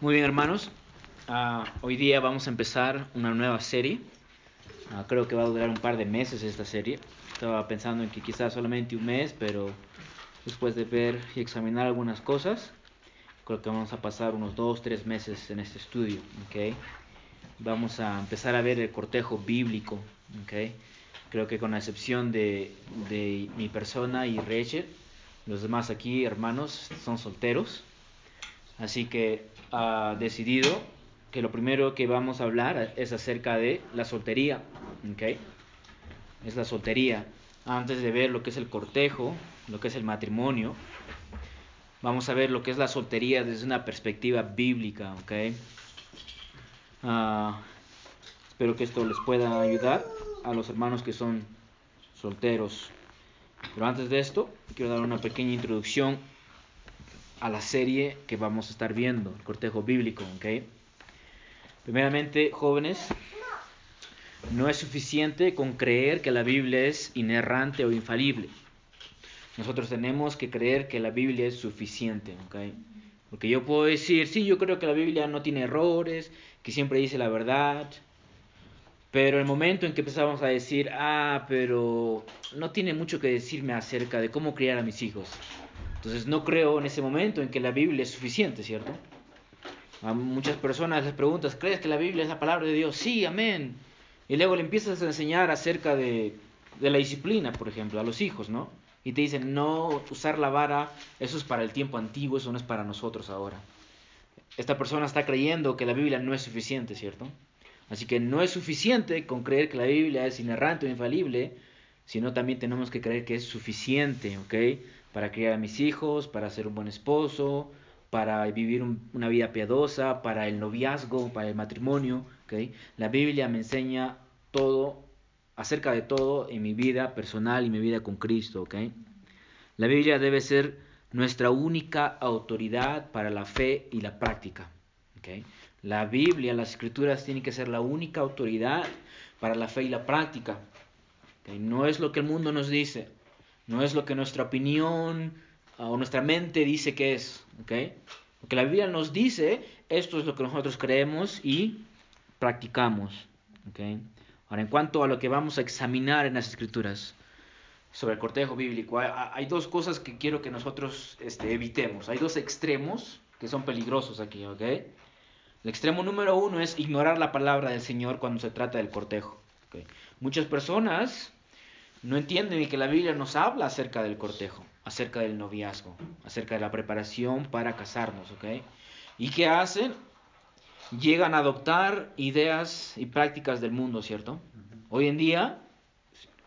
Muy bien, hermanos. Ah, hoy día vamos a empezar una nueva serie. Ah, creo que va a durar un par de meses esta serie. Estaba pensando en que quizás solamente un mes, pero después de ver y examinar algunas cosas, creo que vamos a pasar unos dos, tres meses en este estudio. ¿okay? Vamos a empezar a ver el cortejo bíblico. ¿okay? Creo que con la excepción de, de mi persona y Rachel, los demás aquí, hermanos, son solteros. Así que ha decidido que lo primero que vamos a hablar es acerca de la soltería. ¿okay? Es la soltería. Antes de ver lo que es el cortejo, lo que es el matrimonio, vamos a ver lo que es la soltería desde una perspectiva bíblica. ¿okay? Ah, espero que esto les pueda ayudar a los hermanos que son solteros. Pero antes de esto, quiero dar una pequeña introducción a la serie que vamos a estar viendo, el cortejo bíblico. ¿ok? Primeramente, jóvenes, no es suficiente con creer que la Biblia es inerrante o infalible. Nosotros tenemos que creer que la Biblia es suficiente. ¿ok? Porque yo puedo decir, sí, yo creo que la Biblia no tiene errores, que siempre dice la verdad, pero el momento en que empezamos a decir, ah, pero no tiene mucho que decirme acerca de cómo criar a mis hijos. Entonces no creo en ese momento en que la Biblia es suficiente, ¿cierto? A muchas personas les preguntas, ¿crees que la Biblia es la palabra de Dios? Sí, amén. Y luego le empiezas a enseñar acerca de, de la disciplina, por ejemplo, a los hijos, ¿no? Y te dicen, no, usar la vara, eso es para el tiempo antiguo, eso no es para nosotros ahora. Esta persona está creyendo que la Biblia no es suficiente, ¿cierto? Así que no es suficiente con creer que la Biblia es inerrante o infalible, sino también tenemos que creer que es suficiente, ¿ok? Para criar a mis hijos, para ser un buen esposo, para vivir un, una vida piadosa, para el noviazgo, para el matrimonio, ¿ok? La Biblia me enseña todo, acerca de todo en mi vida personal y mi vida con Cristo, ¿ok? La Biblia debe ser nuestra única autoridad para la fe y la práctica, ¿ok? La Biblia, las escrituras tienen que ser la única autoridad para la fe y la práctica. ¿okay? No es lo que el mundo nos dice, no es lo que nuestra opinión o nuestra mente dice que es. ¿okay? Porque la Biblia nos dice, esto es lo que nosotros creemos y practicamos. ¿okay? Ahora, en cuanto a lo que vamos a examinar en las escrituras sobre el cortejo bíblico, hay, dos cosas que quiero que nosotros este, evitemos. Hay dos extremos que son peligrosos aquí. ¿ok? El extremo número uno es ignorar la palabra del Señor cuando se trata del cortejo. Muchas personas no entienden que la Biblia nos habla acerca del cortejo, acerca del noviazgo, acerca de la preparación para casarnos. ¿okay? ¿Y qué hacen? Llegan a adoptar ideas y prácticas del mundo, ¿cierto? Hoy en día,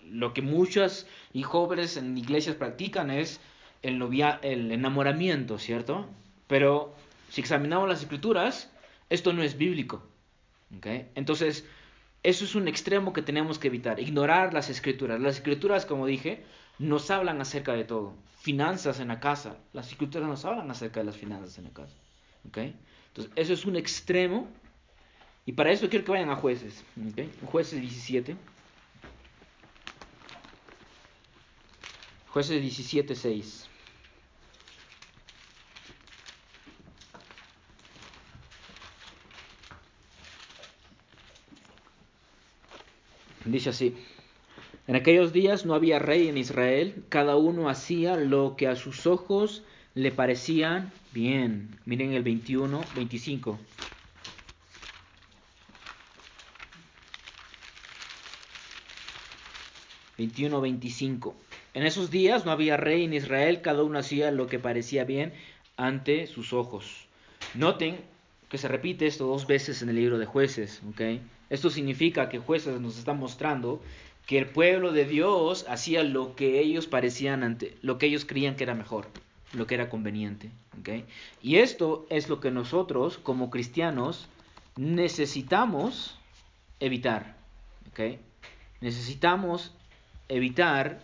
lo que muchas y jóvenes en iglesias practican es el, novia el enamoramiento, ¿cierto? Pero si examinamos las escrituras, esto no es bíblico. ¿okay? Entonces, eso es un extremo que tenemos que evitar, ignorar las escrituras. Las escrituras, como dije, nos hablan acerca de todo. Finanzas en la casa, las escrituras nos hablan acerca de las finanzas en la casa. ¿okay? Entonces, eso es un extremo. Y para eso quiero que vayan a jueces. ¿okay? Jueces 17. Jueces 17, 6. Dice así, en aquellos días no había rey en Israel, cada uno hacía lo que a sus ojos le parecían bien. Miren el 21, 25. Veintiuno, veinticinco. En esos días no había rey en Israel, cada uno hacía lo que parecía bien ante sus ojos. Noten que se repite esto dos veces en el libro de jueces, ¿ok? Esto significa que jueces nos están mostrando que el pueblo de Dios hacía lo que ellos parecían ante, lo que ellos creían que era mejor, lo que era conveniente. Y esto es lo que nosotros como cristianos necesitamos evitar. Necesitamos evitar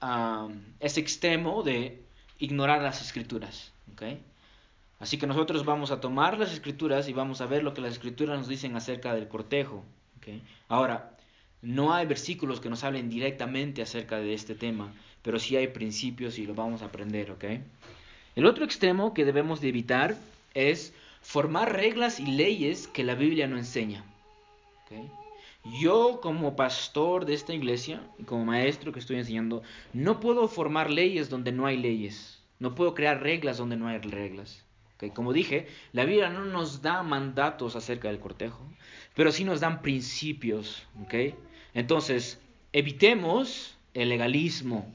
um, ese extremo de ignorar las escrituras, ¿ok? Así que nosotros vamos a tomar las escrituras y vamos a ver lo que las escrituras nos dicen acerca del cortejo. ¿okay? Ahora, no hay versículos que nos hablen directamente acerca de este tema, pero sí hay principios y lo vamos a aprender. ¿okay? El otro extremo que debemos de evitar es formar reglas y leyes que la Biblia no enseña. Yo como pastor de esta iglesia como maestro que estoy enseñando, no puedo formar leyes donde no hay leyes. No puedo crear reglas donde no hay reglas. Como dije, la Biblia no nos da mandatos acerca del cortejo, pero sí nos dan principios. Entonces, evitemos el legalismo.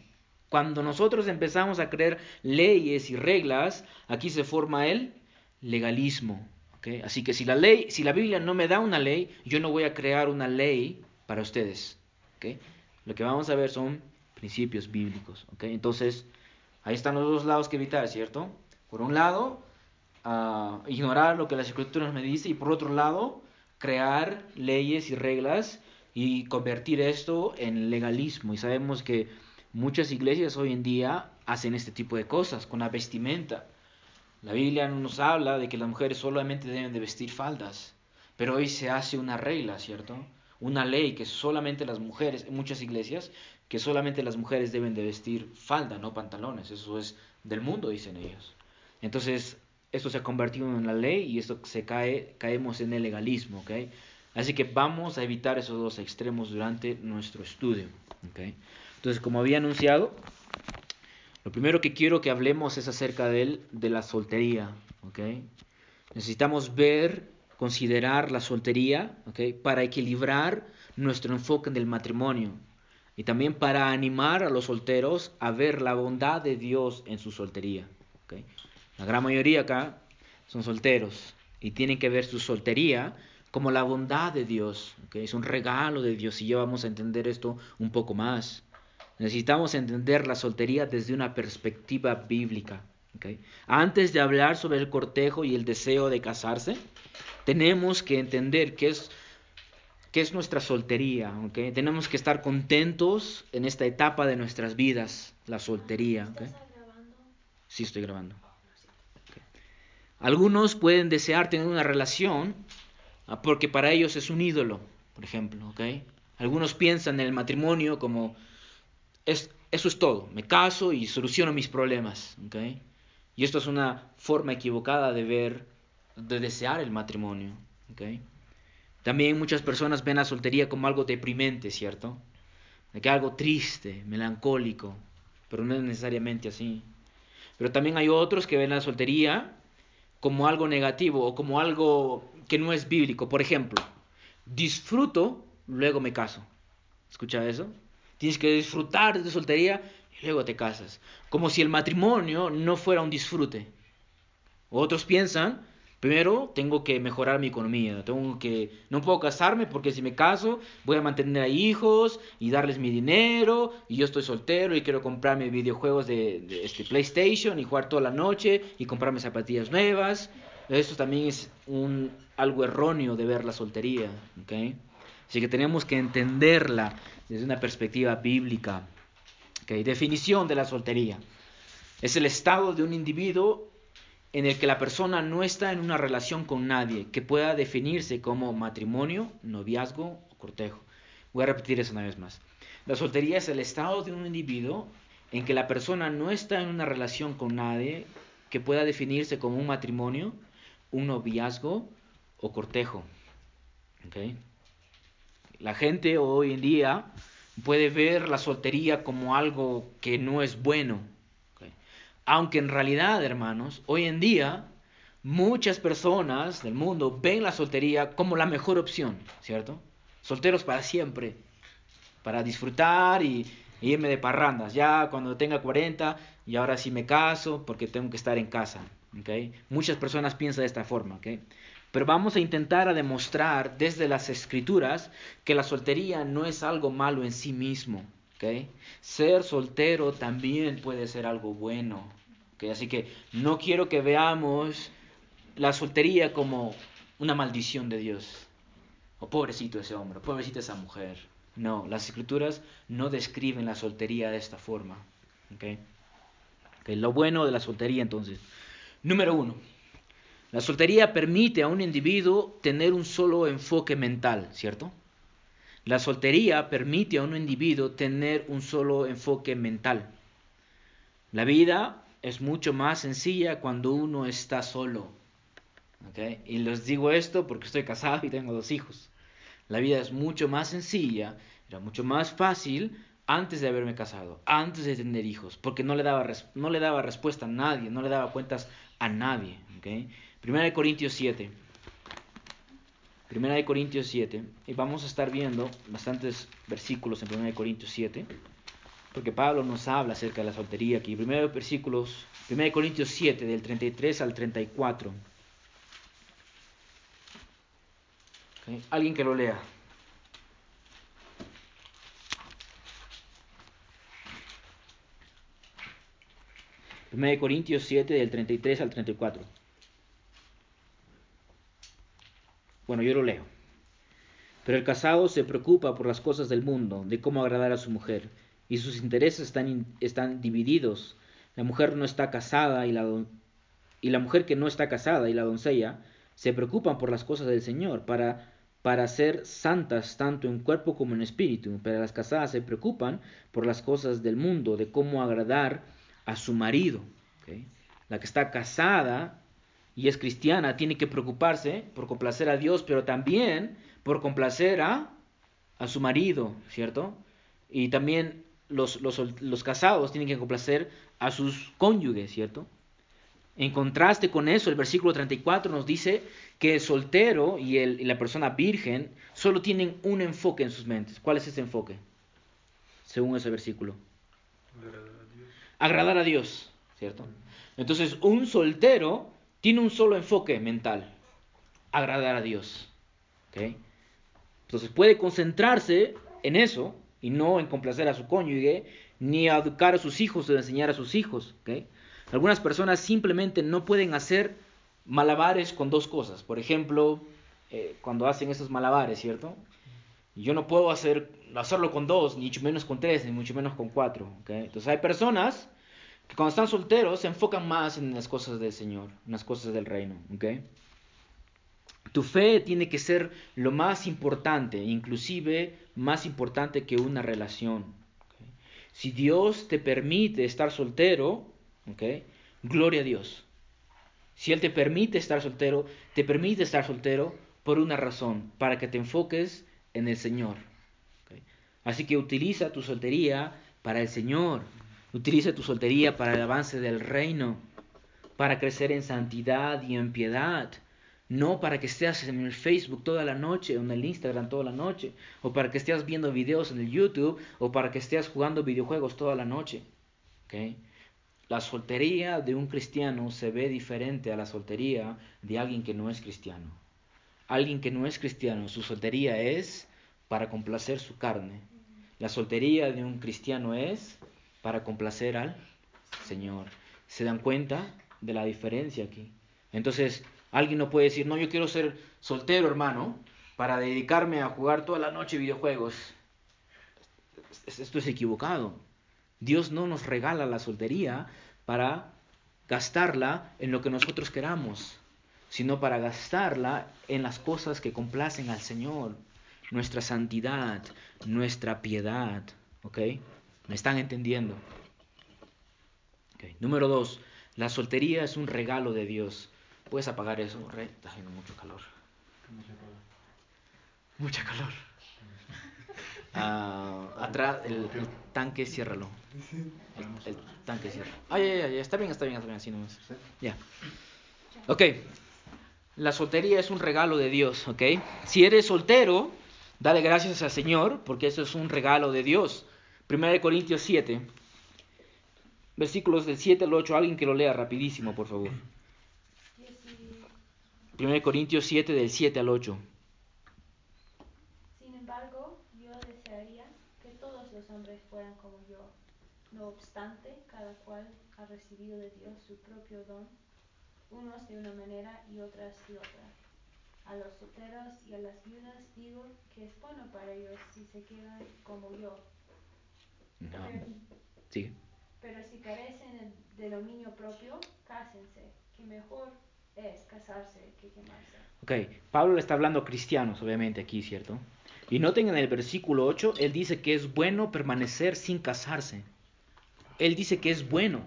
Cuando nosotros empezamos a creer leyes y reglas, aquí se forma el legalismo. Así que si la ley, si la Biblia no me da una ley, yo no voy a crear una ley para ustedes. Lo que vamos a ver son principios bíblicos. Entonces, ahí están los dos lados que evitar, ¿cierto? Por un lado, ignorar lo que las escrituras me dicen y por otro lado, crear leyes y reglas y convertir esto en legalismo. Y sabemos que muchas iglesias hoy en día hacen este tipo de cosas con la vestimenta. La Biblia nos habla de que las mujeres solamente deben de vestir faldas, pero hoy se hace una regla, ¿cierto? Una ley que solamente las mujeres, en muchas iglesias, que solamente las mujeres deben de vestir falda, no pantalones. Eso es del mundo, dicen ellos. Entonces, esto se ha convertido en la ley y esto se cae, caemos en el legalismo, ¿ok? Así que vamos a evitar esos dos extremos durante nuestro estudio, ¿ok? Entonces, como había anunciado, lo primero que quiero que hablemos es acerca de, de la soltería, ¿ok? Necesitamos ver, considerar la soltería, ¿ok? Para equilibrar nuestro enfoque en el matrimonio y también para animar a los solteros a ver la bondad de Dios en su soltería, ¿ok? La gran mayoría acá son solteros y tienen que ver su soltería como la bondad de Dios, ¿ok? Es un regalo de Dios y ya vamos a entender esto un poco más. Necesitamos entender la soltería desde una perspectiva bíblica. Antes de hablar sobre el cortejo y el deseo de casarse, tenemos que entender qué es, qué es nuestra soltería. Tenemos que estar contentos en esta etapa de nuestras vidas, la soltería. Sí, estoy grabando. Algunos pueden desear tener una relación ah, porque para ellos es un ídolo, por ejemplo. Algunos piensan en el matrimonio como es, eso es todo. Me caso y soluciono mis problemas. ¿okay? Y esto es una forma equivocada de ver, de desear el matrimonio. ¿okay? También muchas personas ven la soltería como algo deprimente, ¿cierto? Que algo triste, melancólico, pero no es necesariamente así. Pero también hay otros que ven la soltería como algo negativo o como algo que no es bíblico. Por ejemplo, disfruto, luego me caso. ¿Escucha eso? Tienes que disfrutar de tu soltería y luego te casas. Como si el matrimonio no fuera un disfrute. Otros piensan, primero tengo que mejorar mi economía, tengo que no puedo casarme porque si me caso voy a mantener a hijos y darles mi dinero y yo estoy soltero y quiero comprarme videojuegos de, este PlayStation y jugar toda la noche y comprarme zapatillas nuevas. Eso también es un algo erróneo de ver la soltería, ¿okay? Así que tenemos que entenderla desde una perspectiva bíblica. Definición de la soltería. Es el estado de un individuo en el que la persona no está en una relación con nadie que pueda definirse como matrimonio, noviazgo o cortejo. Voy a repetir eso una vez más. La soltería es el estado de un individuo en que la persona no está en una relación con nadie que pueda definirse como un matrimonio, un noviazgo o cortejo. ¿Okay? La gente hoy en día puede ver la soltería como algo que no es bueno. Aunque en realidad, hermanos, hoy en día muchas personas del mundo ven la soltería como la mejor opción, ¿cierto? Solteros para siempre, para disfrutar y, irme de parrandas. Ya cuando tenga 40 y ahora sí me caso porque tengo que estar en casa. Muchas personas piensan de esta forma. ¿okay? Pero vamos a intentar demostrar desde las escrituras que la soltería no es algo malo en sí mismo. ¿okay? Ser soltero también puede ser algo bueno. Así que no quiero que veamos la soltería como una maldición de Dios. O pobrecito ese hombre, pobrecita esa mujer. No, las escrituras no describen la soltería de esta forma. ¿okay? Lo bueno de la soltería entonces. Número uno, la soltería permite a un individuo tener un solo enfoque mental, ¿cierto? La soltería permite a un individuo tener un solo enfoque mental. La vida es mucho más sencilla cuando uno está solo. ¿okay? Y les digo esto porque estoy casado y tengo dos hijos. La vida es mucho más sencilla, era mucho más fácil antes de haberme casado, antes de tener hijos, porque no le daba, no le daba respuesta a nadie, no le daba cuentas a nadie. ¿okay? Primera de Corintios 7. Primera de Corintios 7. Y vamos a estar viendo bastantes versículos en Primera de Corintios 7. Porque Pablo nos habla acerca de la soltería aquí. Primero versículos, Primera de Corintios 7, del 33 al 34. Alguien que lo lea. 1 Corintios 7 del 33 al 34. Bueno, yo lo leo. Pero el casado se preocupa por las cosas del mundo, de cómo agradar a su mujer, y sus intereses están, están divididos. La mujer no está casada y la, y la mujer que no está casada y la doncella se preocupan por las cosas del Señor para, para ser santas tanto en cuerpo como en espíritu, pero las casadas se preocupan por las cosas del mundo, de cómo agradar a su marido. La que está casada y es cristiana tiene que preocuparse por complacer a Dios, pero también por complacer a, a su marido, ¿cierto? Y también los, los, los, casados tienen que complacer a sus cónyuges, ¿cierto? En contraste con eso, el versículo 34 nos dice que el soltero y, el, y la persona virgen solo tienen un enfoque en sus mentes. ¿Cuál es ese enfoque? Según ese versículo agradar a Dios, ¿cierto? Entonces, un soltero tiene un solo enfoque mental, agradar a Dios. ¿okay? Entonces puede concentrarse en eso y no en complacer a su cónyuge, ni educar a sus hijos o enseñar a sus hijos. ¿okay? Algunas personas simplemente no pueden hacer malabares con dos cosas. Por ejemplo, eh, cuando hacen esos malabares, ¿cierto? Yo no puedo hacer, hacerlo con dos, ni mucho menos con tres, ni mucho menos con cuatro. Entonces hay personas que cuando están solteros se enfocan más en las cosas del Señor, en las cosas del reino. Tu fe tiene que ser lo más importante, inclusive más importante que una relación. Si Dios te permite estar soltero, gloria a Dios. Si Él te permite estar soltero, te permite estar soltero por una razón, para que te enfoques en el Señor. Así que utiliza tu soltería para el Señor. Utiliza tu soltería para el avance del reino, para crecer en santidad y en piedad. No para que estés en el Facebook toda la noche o en el Instagram toda la noche, o para que estés viendo videos en el YouTube, o para que estés jugando videojuegos toda la noche. La soltería de un cristiano se ve diferente a la soltería de alguien que no es cristiano. Alguien que no es cristiano, su soltería es para complacer su carne. La soltería de un cristiano es para complacer al Señor. ¿Se dan cuenta de la diferencia aquí? Entonces, alguien no puede decir, no, yo quiero ser soltero, hermano, para dedicarme a jugar toda la noche videojuegos. Esto es equivocado. Dios no nos regala la soltería para gastarla en lo que nosotros queramos, sino para gastarla en las cosas que complacen al Señor nuestra santidad, nuestra piedad. ¿Ok? ¿Me están entendiendo? Número dos, la soltería es un regalo de Dios. ¿Puedes apagar eso, Rey? Está haciendo mucho calor. Mucha calor. Ah, atrás, el, tanque, ciérralo. El, tanque, cierra. Ay, ay, ay, está bien, está bien, está bien, así nomás. Ya. Ok. La soltería es un regalo de Dios, ¿ok? Si eres soltero, Dale gracias al Señor, porque eso es un regalo de Dios. 1 Corintios 7, versículos del 7 al 8. Alguien que lo lea rapidísimo, por favor. 1 Corintios 7, del 7 al 8. Sin embargo, yo desearía que todos los hombres fueran como yo. No obstante, cada cual ha recibido de Dios su propio don, unos de una manera y otras de otra a los solteros y a las viudas digo que es bueno para ellos si se quedan como yo. Pero, si carecen de dominio propio, cásense, que mejor es casarse que quemarse. Ok, Pablo le está hablando a cristianos, obviamente, aquí, ¿cierto? Y noten en el versículo 8, él dice que es bueno permanecer sin casarse. Él dice que es bueno.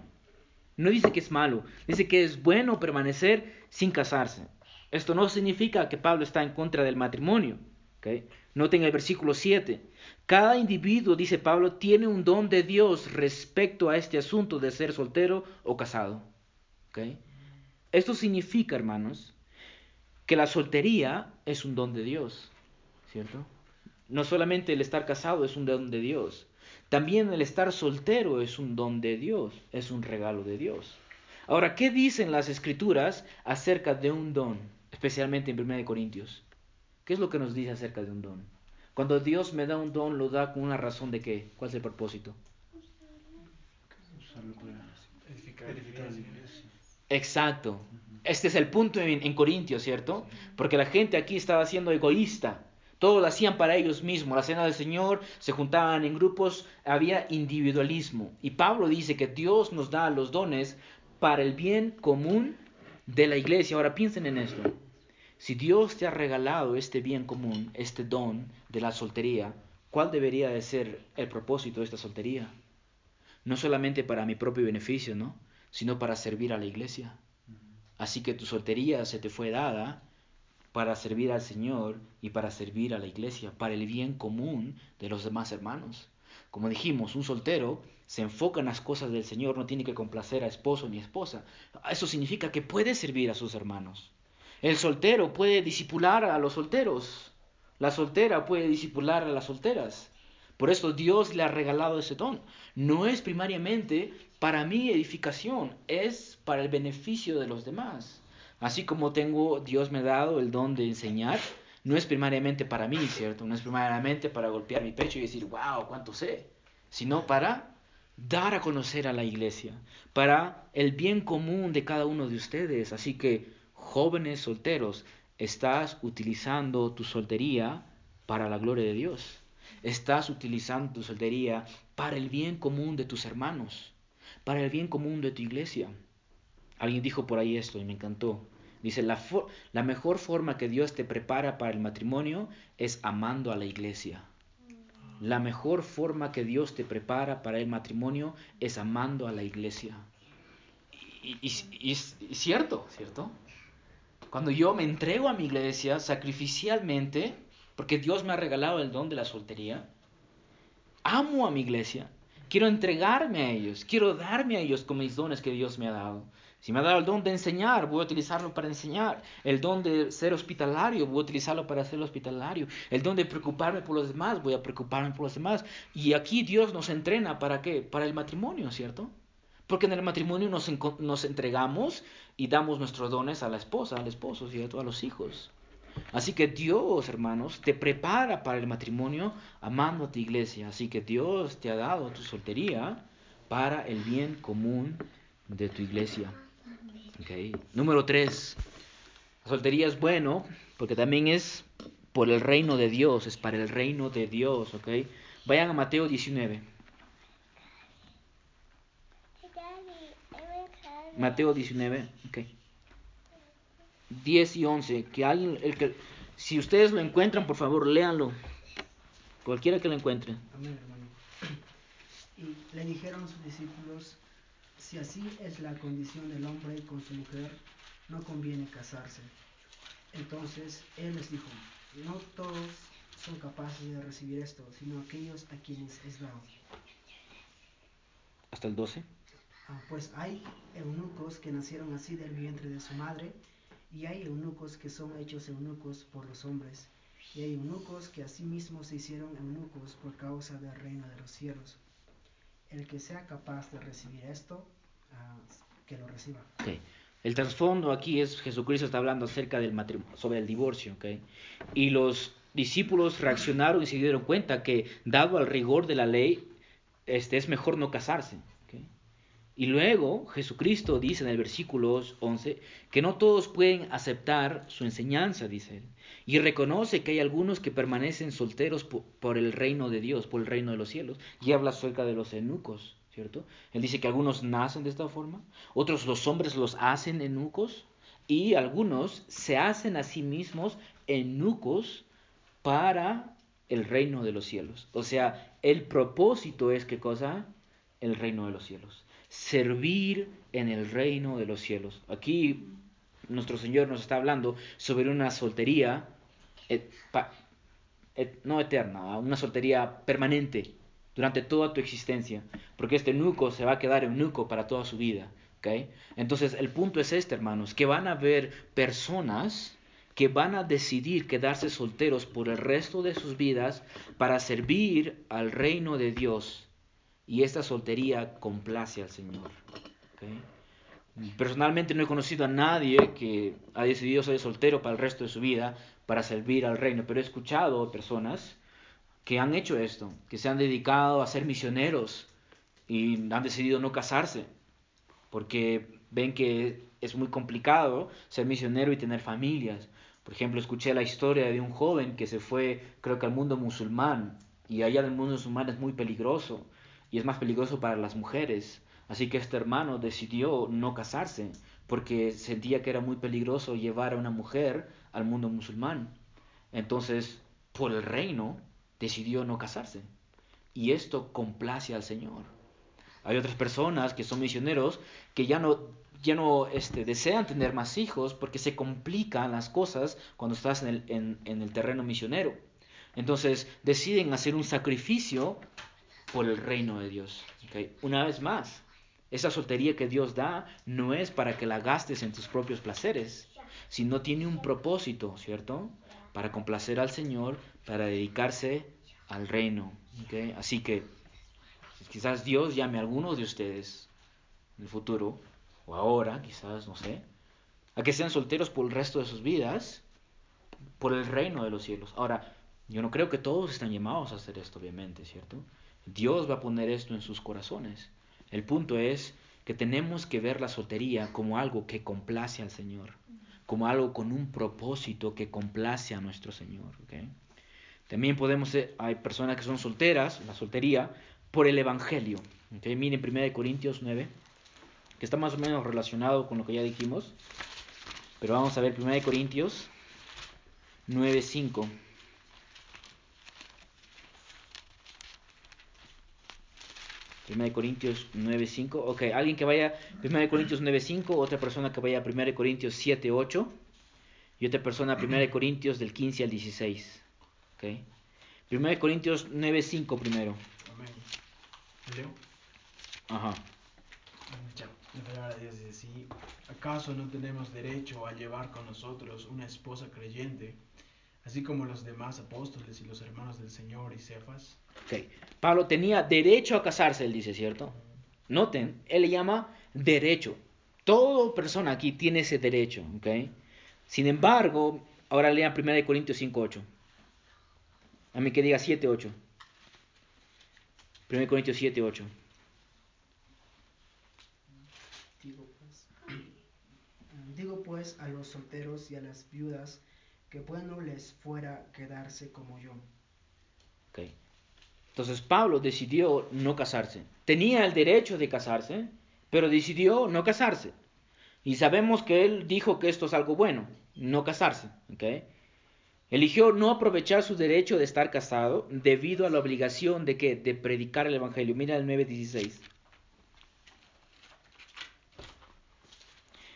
No dice que es malo, dice que es bueno permanecer sin casarse. Esto no significa que Pablo está en contra del matrimonio. ¿okay? Noten el versículo 7. Cada individuo, dice Pablo, tiene un don de Dios respecto a este asunto de ser soltero o casado. ¿okay? Esto significa, hermanos, que la soltería es un don de Dios, ¿cierto? No solamente el estar casado es un don de Dios, también el estar soltero es un don de Dios, es un regalo de Dios. Ahora, ¿qué dicen las escrituras acerca de un don, especialmente en 1 Corintios? ¿Qué es lo que nos dice acerca de un don? Cuando Dios me da un don, lo da con una razón de qué? ¿Cuál es el propósito? Exacto. Este es el punto en, Corintios, ¿cierto? Porque la gente aquí estaba siendo egoísta. Todo lo hacían para ellos mismos. La cena del Señor se juntaban en grupos, había individualismo. Y Pablo dice que Dios nos da los dones para el bien común de la iglesia. Ahora piensen en esto. Si Dios te ha regalado este bien común, este don de la soltería, ¿cuál debería de ser el propósito de esta soltería? No solamente para mi propio beneficio, ¿no? Sino para servir a la iglesia. Así que tu soltería se te fue dada para servir al Señor y para servir a la iglesia, para el bien común de los demás hermanos. Como dijimos, un soltero se enfoca en las cosas del Señor, no tiene que complacer a esposo ni esposa. Eso significa que puede servir a sus hermanos. El soltero puede disipular a los solteros. La soltera puede disipular a las solteras. Por eso Dios le ha regalado ese don. No es primariamente para mi edificación, es para el beneficio de los demás. Así como tengo, Dios me ha dado el don de enseñar, no es primariamente para mí, ¿cierto? No es primariamente para golpear mi pecho y decir, wow, cuánto sé, sino para dar a conocer a la iglesia, para el bien común de cada uno de ustedes. Así que, jóvenes solteros, estás utilizando tu soltería para la gloria de Dios. Estás utilizando tu soltería para el bien común de tus hermanos, para el bien común de tu iglesia. Alguien dijo por ahí esto y me encantó. Dice, la, mejor forma que Dios te prepara para el matrimonio es amando a la iglesia. La mejor forma que Dios te prepara para el matrimonio es amando a la iglesia. Y es cierto, ¿cierto? Cuando yo me entrego a mi iglesia sacrificialmente, porque Dios me ha regalado el don de la soltería. Amo a mi iglesia, quiero entregarme a ellos, quiero darme a ellos con mis dones que Dios me ha dado. Si me ha dado el don de enseñar, voy a utilizarlo para enseñar. El don de ser hospitalario, voy a utilizarlo para ser hospitalario. El don de preocuparme por los demás, voy a preocuparme por los demás. Y aquí Dios nos entrena para qué? Para el matrimonio, ¿cierto? Porque en el matrimonio nos, entregamos y damos nuestros dones a la esposa, al esposo, ¿cierto? A los hijos. Así que Dios, hermanos, te prepara para el matrimonio amando a tu iglesia. Así que Dios te ha dado tu soltería para el bien común de tu iglesia. Okay. Número tres, la soltería es bueno porque también es por el reino de Dios, es para el reino de Dios. Okay. Vayan a Mateo 19. Mateo 19, okay. 10 y 11. Que alguien, el que, si ustedes lo encuentran, por favor, léanlo. Cualquiera que lo encuentre. Amén, hermano. Y le dijeron a sus discípulos, si así es la condición del hombre con su mujer, no conviene casarse. Entonces él les dijo, no todos son capaces de recibir esto, sino aquellos a quienes es dado. ¿Hasta el 12? Ah, pues hay eunucos que nacieron así del vientre de su madre, y hay eunucos que son hechos eunucos por los hombres, y hay eunucos que asimismo se hicieron eunucos por causa del reino de los cielos. El que sea capaz de recibir esto, ah, que lo reciba. Okay. El trasfondo aquí es Jesucristo está hablando acerca del matrimonio, sobre el divorcio, okay? Y los discípulos reaccionaron y se dieron cuenta que dado al rigor de la ley, este es mejor no casarse. Y luego Jesucristo dice en el versículo 11 que no todos pueden aceptar su enseñanza, dice él. Y reconoce que hay algunos que permanecen solteros por, el reino de Dios, por el reino de los cielos. Y habla acerca de los eunucos, ¿cierto? Él dice que algunos nacen de esta forma, otros los hombres los hacen eunucos y algunos se hacen a sí mismos eunucos para el reino de los cielos. O sea, el propósito es qué cosa? El reino de los cielos servir en el reino de los cielos. Aquí nuestro Señor nos está hablando sobre una soltería, no eterna, una soltería permanente durante toda tu existencia, porque este nuco se va a quedar en nuco para toda su vida. Entonces el punto es este, hermanos, que van a haber personas que van a decidir quedarse solteros por el resto de sus vidas para servir al reino de Dios. Y esta soltería complace al Señor. Personalmente no he conocido a nadie que ha decidido ser soltero para el resto de su vida para servir al reino, pero he escuchado personas que han hecho esto, que se han dedicado a ser misioneros y han decidido no casarse, porque ven que es muy complicado ser misionero y tener familias. Por ejemplo, escuché la historia de un joven que se fue, creo que al mundo musulmán, y allá del mundo musulmán es muy peligroso, y es más peligroso para las mujeres. Así que este hermano decidió no casarse, porque sentía que era muy peligroso llevar a una mujer al mundo musulmán. Entonces, por el reino, decidió no casarse. Y esto complace al Señor. Hay otras personas que son misioneros que ya no ya no este, desean tener más hijos porque se complican las cosas cuando estás en el, en, el terreno misionero. Entonces deciden hacer un sacrificio por el reino de Dios. Una vez más, esa soltería que Dios da no es para que la gastes en tus propios placeres, sino tiene un propósito, ¿cierto? Para complacer al Señor, para dedicarse al reino. Así que quizás Dios llame a algunos de ustedes en el futuro o ahora, quizás, no sé, a que sean solteros por el resto de sus vidas, por el reino de los cielos. Ahora, yo no creo que todos están llamados a hacer esto, obviamente, ¿cierto? Dios va a poner esto en sus corazones. El punto es que tenemos que ver la soltería como algo que complace al Señor, como algo con un propósito que complace a nuestro Señor. También podemos, hay personas que son solteras, la soltería, por el Evangelio. Miren 1 Corintios 9 que está más o menos relacionado con lo que ya dijimos. Pero vamos a ver 1 Corintios 9.5. de Corintios 9.5. Ok, alguien que vaya a 1 Corintios 9.5, otra persona que vaya a 1 Corintios 7.8 y otra persona a 1 Corintios del 15 al 16. Ok. 1 Corintios 9.5 primero. Amén. Ajá. La palabra de Dios dice así, ¿acaso no tenemos derecho a llevar con nosotros una esposa creyente, así como los demás apóstoles y los hermanos del Señor y Cefas? Ok, Pablo tenía derecho a casarse, él dice, ¿cierto? Noten, él le llama derecho. Toda persona aquí tiene ese derecho, ¿ok? Sin embargo, ahora lean 1 Corintios 5.8. A mí que diga 7.8. 1 Corintios 7.8. Digo pues a los solteros y a las viudas que bueno les fuera quedarse como yo. Okay. Entonces Pablo decidió no casarse. Tenía el derecho de casarse, pero decidió no casarse. Y sabemos que él dijo que esto es algo bueno, no casarse. ¿okay? Eligió no aprovechar su derecho de estar casado debido a la obligación de que de predicar el evangelio. Mira el 9:16.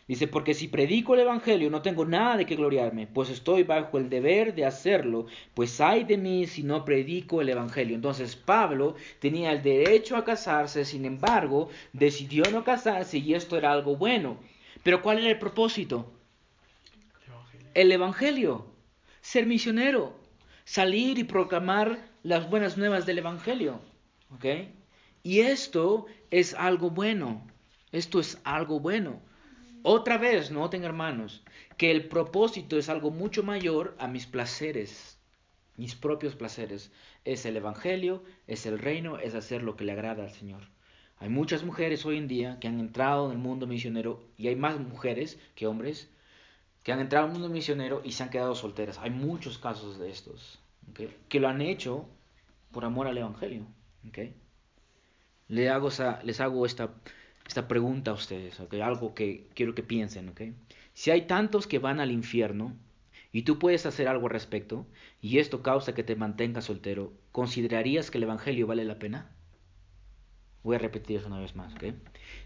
Dice, porque si predico el Evangelio no tengo nada de qué gloriarme, pues estoy bajo el deber de hacerlo, pues hay de mí si no predico el Evangelio. Entonces Pablo tenía el derecho a casarse, sin embargo, decidió no casarse y esto era algo bueno. Pero ¿cuál era el propósito? El Evangelio, ser misionero, salir y proclamar las buenas nuevas del Evangelio. ¿Ok? Y esto es algo bueno, esto es algo bueno. Otra vez, noten hermanos, que el propósito es algo mucho mayor a mis placeres, mis propios placeres. Es el Evangelio, es el reino, es hacer lo que le agrada al Señor. Hay muchas mujeres hoy en día que han entrado en el mundo misionero, y hay más mujeres que hombres, que han entrado en el mundo misionero y se han quedado solteras. Hay muchos casos de estos, que lo han hecho por amor al Evangelio. Les hago, les hago esta esta pregunta a ustedes, ¿okay? algo que quiero que piensen. ¿okay? Si hay tantos que van al infierno y tú puedes hacer algo al respecto y esto causa que te mantengas soltero, ¿considerarías que el Evangelio vale la pena? Voy a repetir eso una vez más. ¿okay?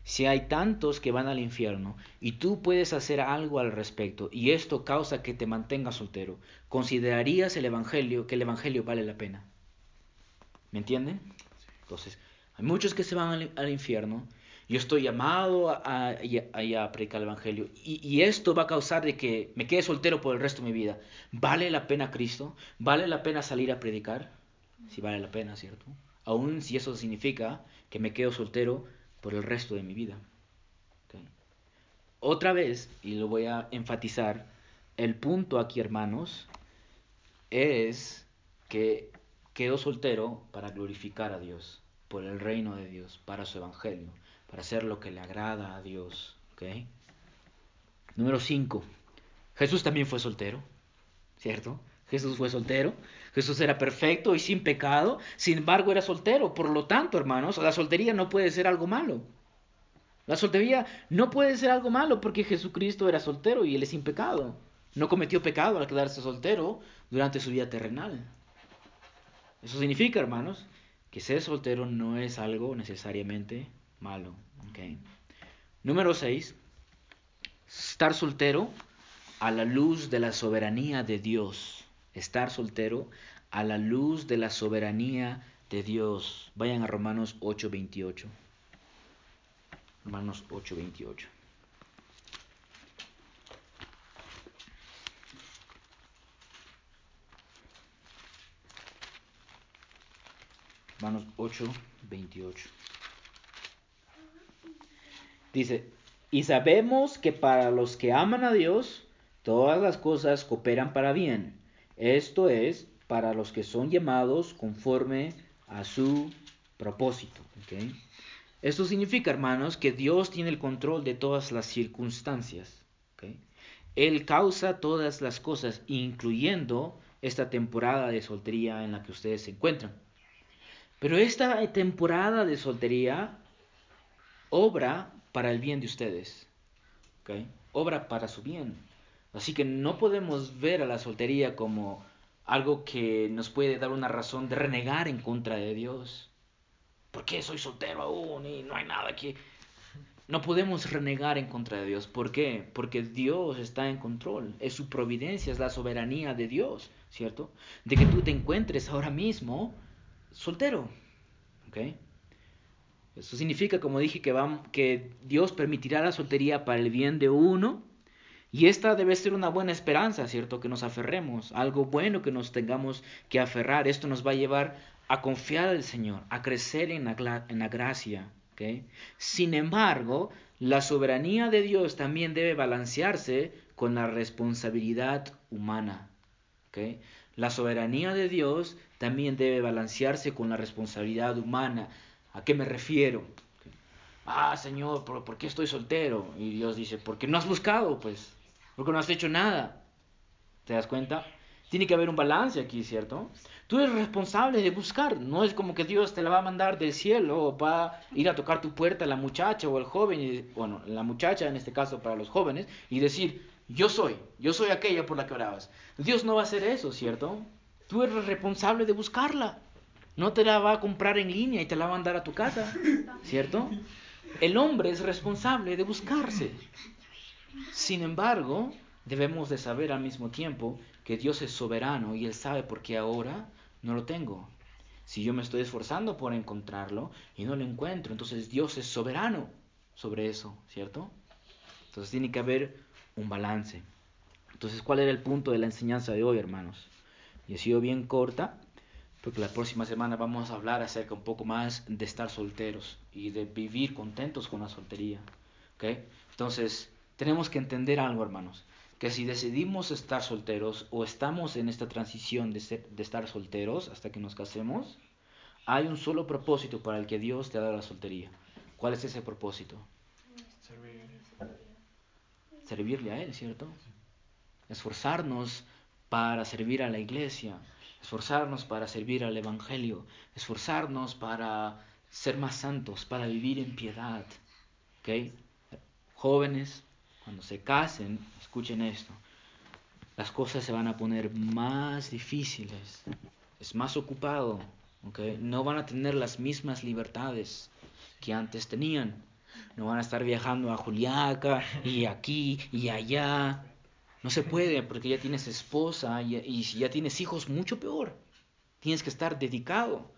Si hay tantos que van al infierno y tú puedes hacer algo al respecto y esto causa que te mantengas soltero, ¿considerarías el evangelio que el evangelio vale la pena? ¿Me entienden? Entonces, hay muchos que se van al, infierno. Yo estoy llamado a, predicar el Evangelio. Y, y, esto va a causar de que me quede soltero por el resto de mi vida. ¿Vale la pena Cristo? ¿Vale la pena salir a predicar? Si vale la pena, ¿cierto? Aún si eso significa que me quedo soltero por el resto de mi vida. Otra vez, y lo voy a enfatizar, el punto aquí, hermanos, es que quedo soltero para glorificar a Dios, por el reino de Dios, para su evangelio, para hacer lo que le agrada a Dios. Número 5. Jesús también fue soltero, ¿cierto? Jesús fue soltero. Jesús era perfecto y sin pecado. Sin embargo, era soltero. Por lo tanto, hermanos, la soltería no puede ser algo malo. La soltería no puede ser algo malo porque Jesucristo era soltero y él es sin pecado. No cometió pecado al quedarse soltero durante su vida terrenal. Eso significa, hermanos, que ser soltero no es algo necesariamente malo. Número 6. Estar soltero a la luz de la soberanía de Dios estar soltero a la luz de la soberanía de Dios. Vayan a Romanos 8:28. Romanos 8:28. Romanos 8:28. Dice, y sabemos que para los que aman a Dios, todas las cosas cooperan para bien esto es para los que son llamados conforme a su propósito. Esto significa, hermanos, que Dios tiene el control de todas las circunstancias. Él causa todas las cosas, incluyendo esta temporada de soltería en la que ustedes se encuentran. Pero esta temporada de soltería obra para el bien de ustedes. Obra para su bien. Así que no podemos ver a la soltería como algo que nos puede dar una razón de renegar en contra de Dios. ¿Por qué soy soltero aún y no hay nada aquí? No podemos renegar en contra de Dios. ¿Por qué? Porque Dios está en control. Es su providencia, es la soberanía de Dios, ¿cierto? De que tú te encuentres ahora mismo soltero. ¿Ok? Eso significa, como dije, que, que Dios permitirá la soltería para el bien de uno y esta debe ser una buena esperanza, ¿cierto? Que nos aferremos, algo bueno que nos tengamos que aferrar. Esto nos va a llevar a confiar al Señor, a crecer en la, en la gracia. Sin embargo, la soberanía de Dios también debe balancearse con la responsabilidad humana. La soberanía de Dios también debe balancearse con la responsabilidad humana. ¿A qué me refiero? Ah, Señor, ¿por, ¿por qué estoy soltero? Y Dios dice, porque no has buscado, pues porque no has hecho nada. ¿Te das cuenta? Tiene que haber un balance aquí, ¿cierto? Tú eres responsable de buscar. No es como que Dios te la va a mandar del cielo o va a ir a tocar tu puerta la muchacha o el joven, y, bueno, la muchacha en este caso para los jóvenes, y decir, yo soy, yo soy aquella por la que orabas. Dios no va a hacer eso, ¿cierto? Tú eres responsable de buscarla. No te la va a comprar en línea y te la va a mandar a tu casa, ¿cierto? El hombre es responsable de buscarse. Sin embargo, debemos de saber al mismo tiempo que Dios es soberano y Él sabe por qué ahora no lo tengo. Si yo me estoy esforzando por encontrarlo y no lo encuentro, entonces Dios es soberano sobre eso, ¿cierto? Entonces tiene que haber un balance. Entonces, ¿cuál era el punto de la enseñanza de hoy, hermanos? Y ha sido bien corta, porque la próxima semana vamos a hablar acerca un poco más de estar solteros y de vivir contentos con la soltería. ¿ok? Entonces, tenemos que entender algo, hermanos, que si decidimos estar solteros o estamos en esta transición de, de estar solteros hasta que nos casemos, hay un solo propósito para el que Dios te ha dado la soltería. ¿Cuál es ese propósito? Servirle a Él, ¿cierto? Esforzarnos para servir a la iglesia, esforzarnos para servir al Evangelio, esforzarnos para ser más santos, para vivir en piedad. ¿Ok? Jóvenes, cuando se casen, escuchen esto, las cosas se van a poner más difíciles, es más ocupado, ¿okay? no van a tener las mismas libertades. que antes tenían. No van a estar viajando a Juliaca y aquí y allá. No se puede porque ya tienes esposa y, si ya tienes hijos, mucho peor. Tienes que estar dedicado.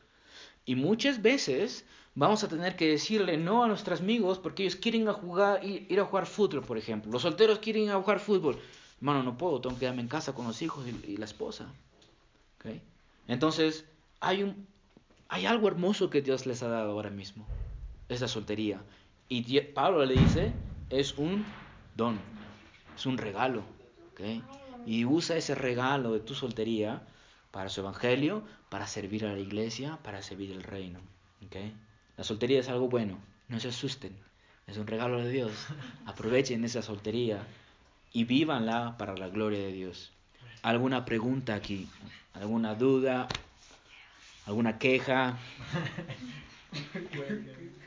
Y muchas veces vamos a tener que decirle no a nuestros amigos porque ellos quieren a jugar, ir, a jugar fútbol, por ejemplo. Los solteros quieren ir a jugar fútbol. Hermano, no puedo, tengo que quedarme en casa con los hijos y, la esposa. ¿Okay? Entonces, hay, hay algo hermoso que Dios les ha dado ahora mismo. Es la soltería. Y Pablo le dice, es un don, es un regalo. ¿Okay? Y usa ese regalo de tu soltería para su evangelio, para servir a la iglesia, para servir el reino. ¿okay? La soltería es algo bueno, no se asusten, es un regalo de Dios. Aprovechen esa soltería y vívanla para la gloria de Dios. ¿Alguna pregunta aquí? ¿Alguna duda? ¿Alguna queja?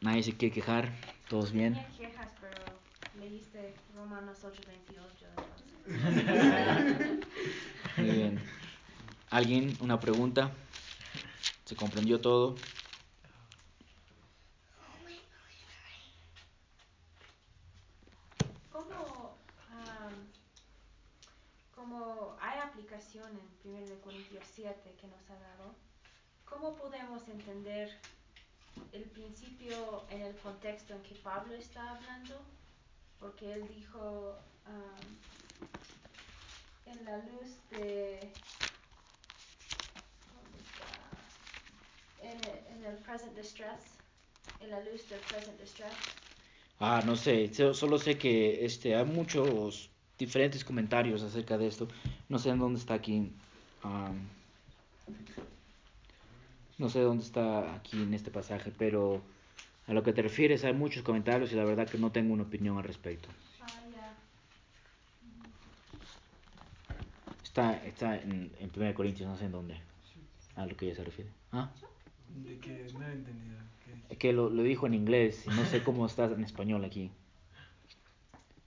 Nadie se quiere quejar, todos bien. Leíste Romanos 8:28. Muy bien. ¿Alguien? ¿Una pregunta? ¿Se comprendió todo? como hay aplicación en 1 Corintios 7 que nos ha dado, ¿cómo podemos entender el principio en el contexto en que Pablo está hablando? Porque él dijo en la luz de... En el, en el present distress, en la luz del present distress. Ah, no sé, solo sé que este, hay muchos diferentes comentarios acerca de esto. No sé en dónde está aquí. no sé dónde está aquí en este pasaje, pero a lo que te refieres hay muchos comentarios y la verdad que no tengo una opinión al respecto. Está, está en, en 1 Corintios, no sé en dónde. A lo que ella se refiere. ¿Ah? De que no he entendido. Es que lo, lo dijo en inglés y no sé cómo está en español aquí.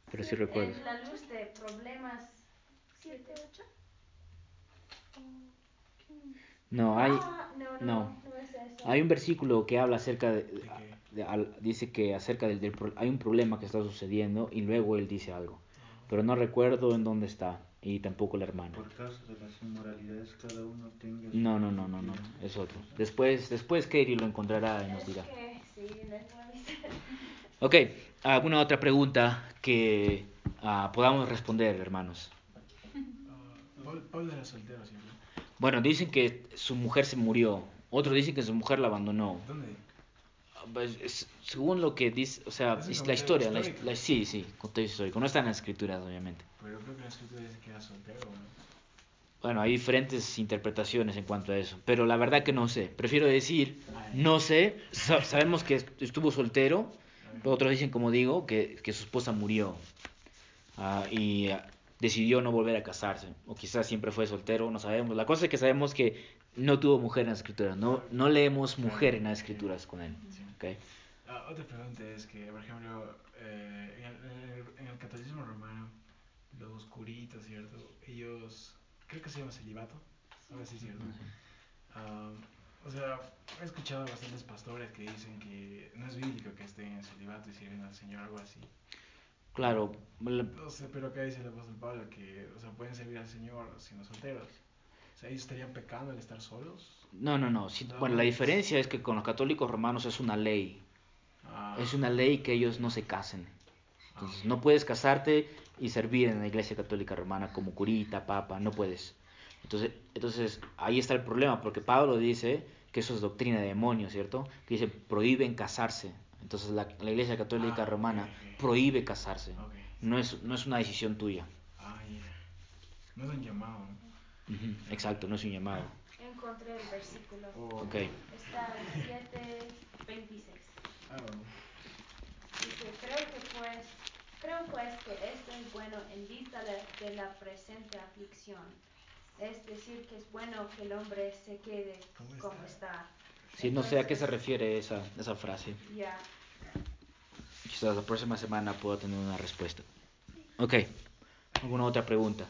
Pero sí recuerdo. En la luz de problemas 7, 8. No, hay, ah, no, no, no. es eso. hay un versículo que habla acerca de, dice que acerca del, hay un problema que está sucediendo y luego él dice algo, pero no recuerdo en dónde está y tampoco el hermano. Por causa de las inmoralidades cada uno tenga. No, no, no, no, no, es otro. Después, después Katie lo encontrará y nos dirá. Ok, ¿alguna otra pregunta que uh, podamos responder, hermanos? Era soltero Bueno, dicen que su mujer se murió. Otros dicen que su mujer la abandonó. ¿Dónde? Pues, según lo que dice, o sea, es la historia, la, la, sí, sí, contexto histórico. No está en las escrituras, obviamente. Pero creo que la escritura dice que era soltero, Bueno, hay diferentes interpretaciones en cuanto a eso, pero la verdad que no sé. Prefiero decir, no sé, sabemos que estuvo soltero, otros dicen, como digo, que, que su esposa murió uh, y uh, decidió no volver a casarse. O quizás siempre fue soltero, no sabemos. La cosa es que sabemos que no tuvo mujer en las escrituras. No, no leemos mujer en las escrituras con él. Okay. Uh, otra pregunta es que, por ejemplo, eh, en, el, en, el, catolicismo romano, los curitas, ¿cierto? Ellos, creo que se llama celibato. Ahora sí, ¿cierto? O sea, he escuchado a bastantes pastores que dicen que no es bíblico que estén en celibato y sirven al Señor, algo así. Claro. No sé, pero acá dice el apóstol Pablo que, o sea, pueden servir al Señor siendo solteros. Sea, ¿ellos estarían pecando al estar solos? No, no, no. bueno, la diferencia es que con los católicos romanos es una ley. Ah. Es una ley que ellos no se casen. Entonces, no puedes casarte y servir en la iglesia católica romana como curita, papa, no puedes. Entonces, entonces ahí está el problema, porque Pablo dice que eso es doctrina de demonios, ¿cierto? Que dice prohíben casarse. Entonces la, la Iglesia Católica ah, Romana prohíbe casarse. No, es, no es una decisión tuya. Ah, No es un llamado. Exacto, no es un llamado. Encontré el versículo. Oh. Está en 7.26. Ah, dice, creo que pues, creo pues que esto es bueno en vista de la presente aflicción es decir, que es bueno que el hombre se quede como está. Sí, no sé a qué se refiere esa, esa frase. Ya. Quizás la próxima semana pueda tener una respuesta. Ok. ¿Alguna otra pregunta?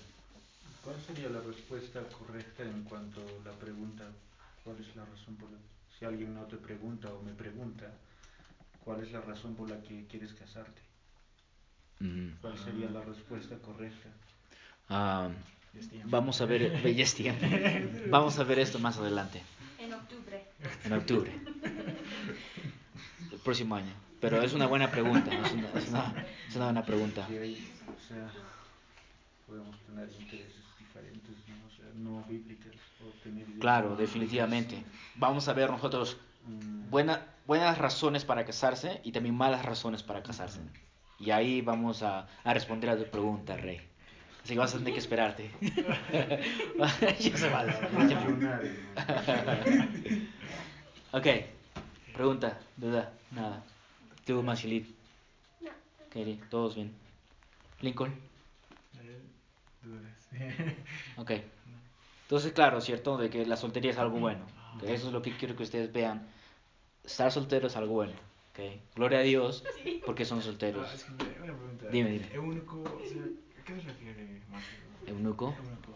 ¿Cuál sería la respuesta correcta en cuanto a la pregunta cuál es la razón por la si alguien no te pregunta o me pregunta, ¿cuál es la razón por la que quieres casarte? Mm. ¿Cuál sería la respuesta correcta? Ah, vamos a ver. Vamos a ver esto más adelante, En octubre. en octubre. El próximo año. Pero es una buena pregunta, es una, es una- es una buena pregunta. Y ahí, o sea, podemos tener intereses diferentes, ¿no? O sea, no bíblicas. O tener ideas Claro, no definitivamente. Vamos a ver nosotros. Mm, buena- buenas razones para casarse y también malas razones para casarse. Y ahí vamos a, a responder a tu pregunta, Rey. Así que vas a tener que esperarte. ya se va. ayunar, ¿no? ok, pregunta, duda, nada. Tú, Machilit. Katie, todos bien. Lincoln, dudas. ok. Entonces, claro, cierto, de que la soltería es algo bueno. ok, Eso es lo que quiero que ustedes vean. Estar soltero es algo bueno. ok. Gloria a Dios porque son solteros. Ah, es que me- una pregunta. Dime, dime. Eunuco, o sea, ¿a qué se refiere más? Eunuco. Eunuco.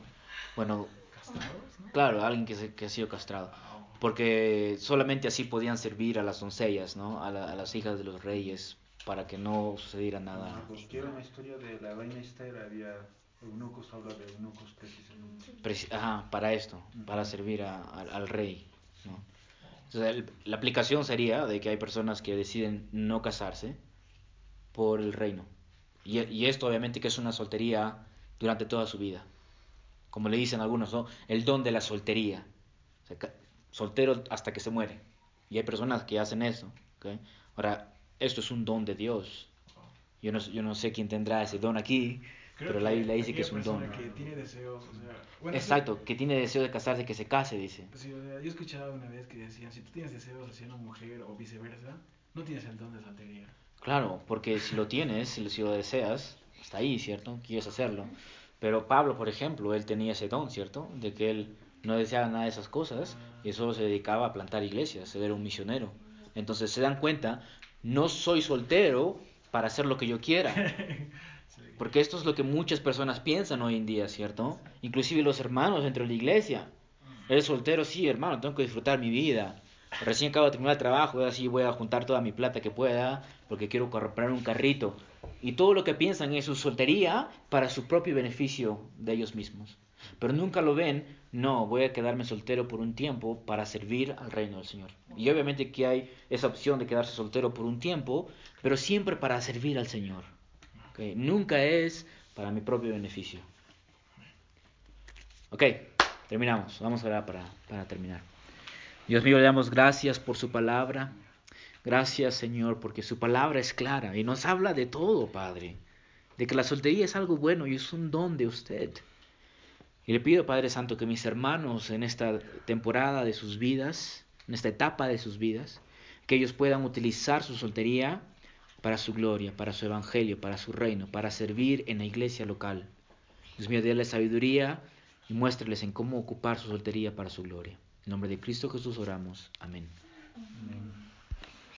Bueno, ¿Castrados, no? claro, alguien que, se- que ha sido castrado. Ah, oh. Porque solamente así podían servir a las doncellas, ¿no? A, la- a las hijas de los reyes, para que no sucediera nada. Cuando quiero una historia de la reina Esther, había eunucos, habla de eunucos precisamente. Preci- Ajá, para esto, para servir a- al- al rey, ¿no? Entonces, el- la aplicación sería de que hay personas que deciden no casarse por el reino. Y, y esto obviamente que es una soltería durante toda su vida. Como le dicen algunos, ¿no? El don de la soltería. O sea, ca- soltero hasta que se muere. Y hay personas que hacen eso. ¿ok? Ahora, esto es un don de Dios. Yo no, yo no sé quién tendrá ese don aquí, Creo pero la Biblia dice que es un don. que tiene deseos, o sea, bueno, Exacto, que tiene deseo de casarse, que se case, dice. Sí, o sea, yo escuchaba una vez que decían, si tú tienes deseos hacia una mujer o viceversa, no tienes el don de soltería. Claro, porque si lo tienes, si lo, si lo deseas, está ahí, ¿cierto? Quieres hacerlo. Pero Pablo, por ejemplo, él tenía ese don, ¿cierto? De que él no deseaba nada de esas cosas y solo se dedicaba a plantar iglesias, él era un misionero. Entonces se dan cuenta, no soy soltero para hacer lo que yo quiera. Porque esto es lo que muchas personas piensan hoy en día, ¿cierto? Inclusive los hermanos dentro de la iglesia. Eres soltero, sí, hermano, tengo que disfrutar mi vida. Recién acabo de terminar el trabajo, ahora sí voy a juntar toda mi plata que pueda, porque quiero comprar un carrito. Y todo lo que piensan es su soltería para su propio beneficio de ellos mismos. Pero nunca lo ven, no, voy a quedarme soltero por un tiempo para servir al reino del Señor. Y obviamente que hay esa opción de quedarse soltero por un tiempo, pero siempre para servir al Señor. ¿ok? Nunca es para mi propio beneficio. Ok, terminamos. Vamos a orar para, para terminar. Dios mío, le damos gracias por su palabra. Gracias, Señor, porque su palabra es clara y nos habla de todo, Padre. De que la soltería es algo bueno y es un don de usted. Y le pido, Padre Santo, que mis hermanos en esta temporada de sus vidas, en esta etapa de sus vidas, que ellos puedan utilizar su soltería para su gloria, para su evangelio, para su reino, para servir en la iglesia local. Dios mío, déles sabiduría y muéstreles en cómo ocupar su soltería para su gloria. En nombre de Cristo Jesús oramos. Amén.